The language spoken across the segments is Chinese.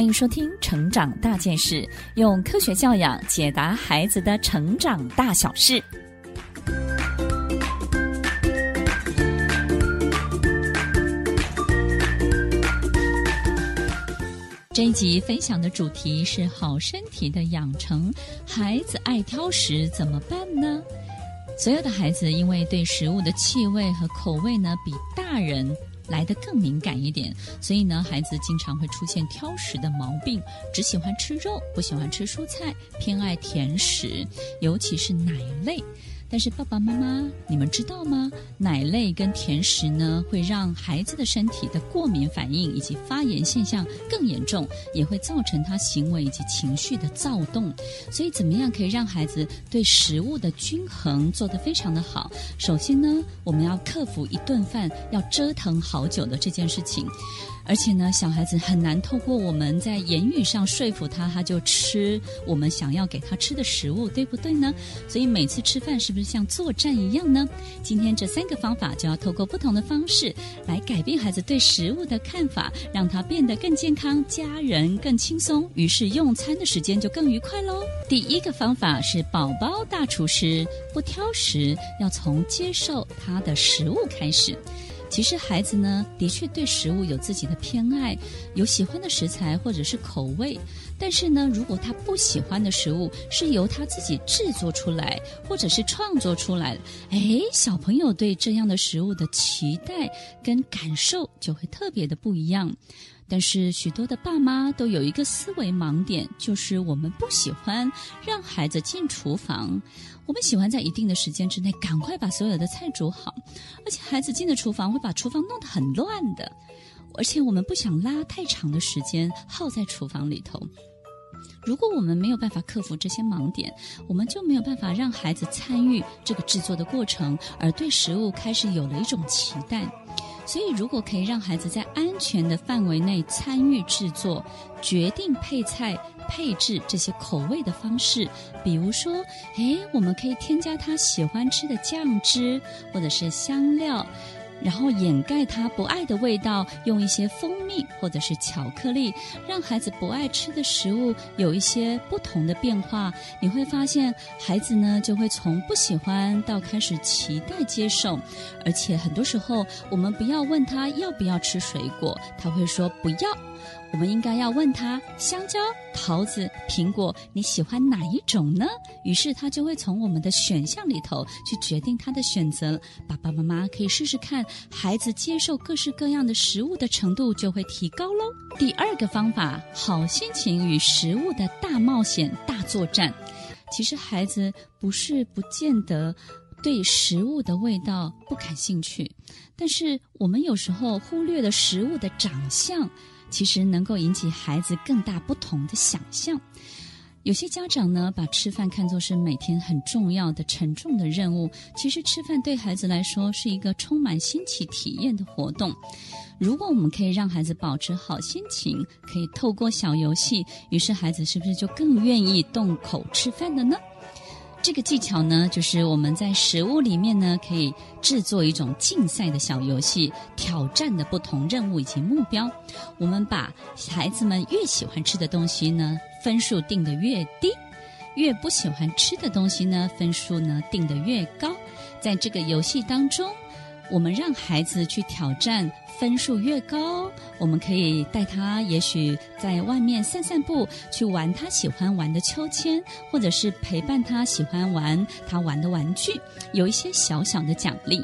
欢迎收听《成长大件事》，用科学教养解答孩子的成长大小事。这一集分享的主题是好身体的养成，孩子爱挑食怎么办呢？所有的孩子因为对食物的气味和口味呢，比大人来得更敏感一点，所以呢，孩子经常会出现挑食的毛病，只喜欢吃肉，不喜欢吃蔬菜，偏爱甜食，尤其是奶类。但是爸爸妈妈，你们知道吗？奶类跟甜食呢，会让孩子的身体的过敏反应以及发炎现象更严重，也会造成他行为以及情绪的躁动。所以，怎么样可以让孩子对食物的均衡做得非常的好？首先呢，我们要克服一顿饭要折腾好久的这件事情。而且呢，小孩子很难透过我们在言语上说服他，他就吃我们想要给他吃的食物，对不对呢？所以每次吃饭是不是像作战一样呢？今天这三个方法就要透过不同的方式来改变孩子对食物的看法，让他变得更健康，家人更轻松，于是用餐的时间就更愉快喽。第一个方法是宝宝大厨师不挑食，要从接受他的食物开始。其实孩子呢，的确对食物有自己的偏爱，有喜欢的食材或者是口味。但是呢，如果他不喜欢的食物是由他自己制作出来，或者是创作出来的，诶，小朋友对这样的食物的期待跟感受就会特别的不一样。但是许多的爸妈都有一个思维盲点，就是我们不喜欢让孩子进厨房，我们喜欢在一定的时间之内赶快把所有的菜煮好，而且孩子进了厨房会把厨房弄得很乱的，而且我们不想拉太长的时间耗在厨房里头。如果我们没有办法克服这些盲点，我们就没有办法让孩子参与这个制作的过程，而对食物开始有了一种期待。所以，如果可以让孩子在安全的范围内参与制作、决定配菜、配置这些口味的方式，比如说，诶，我们可以添加他喜欢吃的酱汁或者是香料。然后掩盖他不爱的味道，用一些蜂蜜或者是巧克力，让孩子不爱吃的食物有一些不同的变化。你会发现，孩子呢就会从不喜欢到开始期待接受，而且很多时候我们不要问他要不要吃水果，他会说不要。我们应该要问他：香蕉、桃子、苹果，你喜欢哪一种呢？于是他就会从我们的选项里头去决定他的选择。爸爸妈妈可以试试看，孩子接受各式各样的食物的程度就会提高喽。第二个方法，好心情与食物的大冒险大作战。其实孩子不是不见得对食物的味道不感兴趣，但是我们有时候忽略了食物的长相。其实能够引起孩子更大不同的想象。有些家长呢，把吃饭看作是每天很重要的、沉重的任务。其实吃饭对孩子来说是一个充满新奇体验的活动。如果我们可以让孩子保持好心情，可以透过小游戏，于是孩子是不是就更愿意动口吃饭了呢？这个技巧呢，就是我们在食物里面呢，可以制作一种竞赛的小游戏，挑战的不同任务以及目标。我们把孩子们越喜欢吃的东西呢，分数定的越低；越不喜欢吃的东西呢，分数呢定的越高。在这个游戏当中，我们让孩子去挑战。分数越高，我们可以带他，也许在外面散散步，去玩他喜欢玩的秋千，或者是陪伴他喜欢玩他玩的玩具，有一些小小的奖励。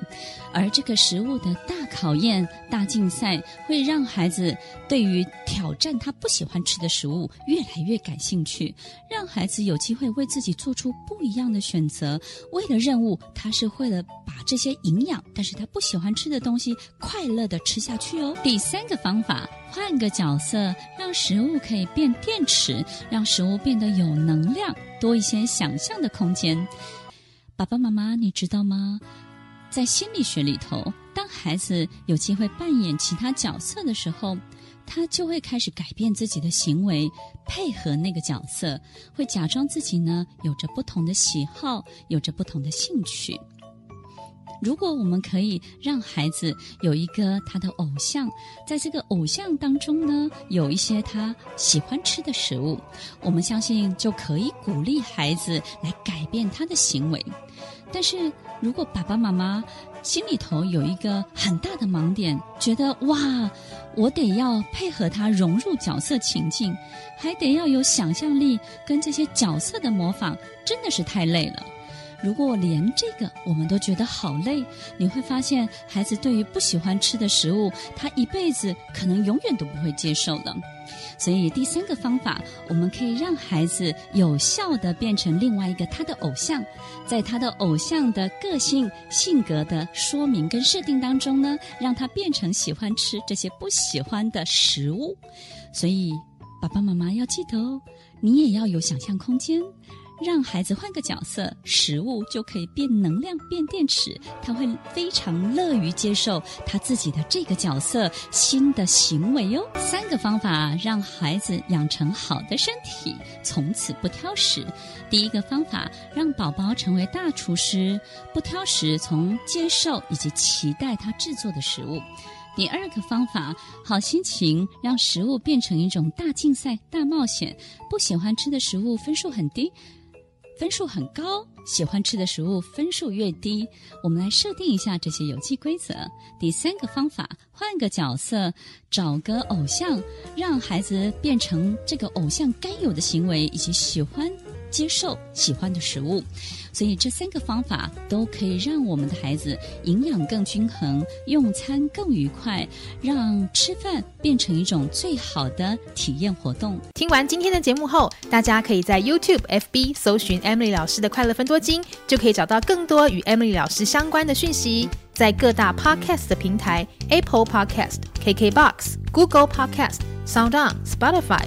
而这个食物的大考验、大竞赛，会让孩子对于挑战他不喜欢吃的食物越来越感兴趣，让孩子有机会为自己做出不一样的选择。为了任务，他是为了把这些营养，但是他不喜欢吃的东西，快乐地吃。下去哦。第三个方法，换个角色，让食物可以变电池，让食物变得有能量，多一些想象的空间。爸爸妈妈，你知道吗？在心理学里头，当孩子有机会扮演其他角色的时候，他就会开始改变自己的行为，配合那个角色，会假装自己呢有着不同的喜好，有着不同的兴趣。如果我们可以让孩子有一个他的偶像，在这个偶像当中呢，有一些他喜欢吃的食物，我们相信就可以鼓励孩子来改变他的行为。但是如果爸爸妈妈心里头有一个很大的盲点，觉得哇，我得要配合他融入角色情境，还得要有想象力跟这些角色的模仿，真的是太累了。如果连这个我们都觉得好累，你会发现孩子对于不喜欢吃的食物，他一辈子可能永远都不会接受了。所以第三个方法，我们可以让孩子有效地变成另外一个他的偶像，在他的偶像的个性、性格的说明跟设定当中呢，让他变成喜欢吃这些不喜欢的食物。所以爸爸妈妈要记得哦，你也要有想象空间。让孩子换个角色，食物就可以变能量、变电池，他会非常乐于接受他自己的这个角色新的行为哟。三个方法让孩子养成好的身体，从此不挑食。第一个方法，让宝宝成为大厨师，不挑食，从接受以及期待他制作的食物。第二个方法，好心情让食物变成一种大竞赛、大冒险，不喜欢吃的食物分数很低。分数很高，喜欢吃的食物分数越低。我们来设定一下这些游戏规则。第三个方法，换个角色，找个偶像，让孩子变成这个偶像该有的行为以及喜欢。接受喜欢的食物，所以这三个方法都可以让我们的孩子营养更均衡，用餐更愉快，让吃饭变成一种最好的体验活动。听完今天的节目后，大家可以在 YouTube、FB 搜寻 Emily 老师的快乐分多金，就可以找到更多与 Emily 老师相关的讯息。在各大 Podcast 的平台，Apple Podcast、KKBox、Google Podcast、SoundOn、Spotify、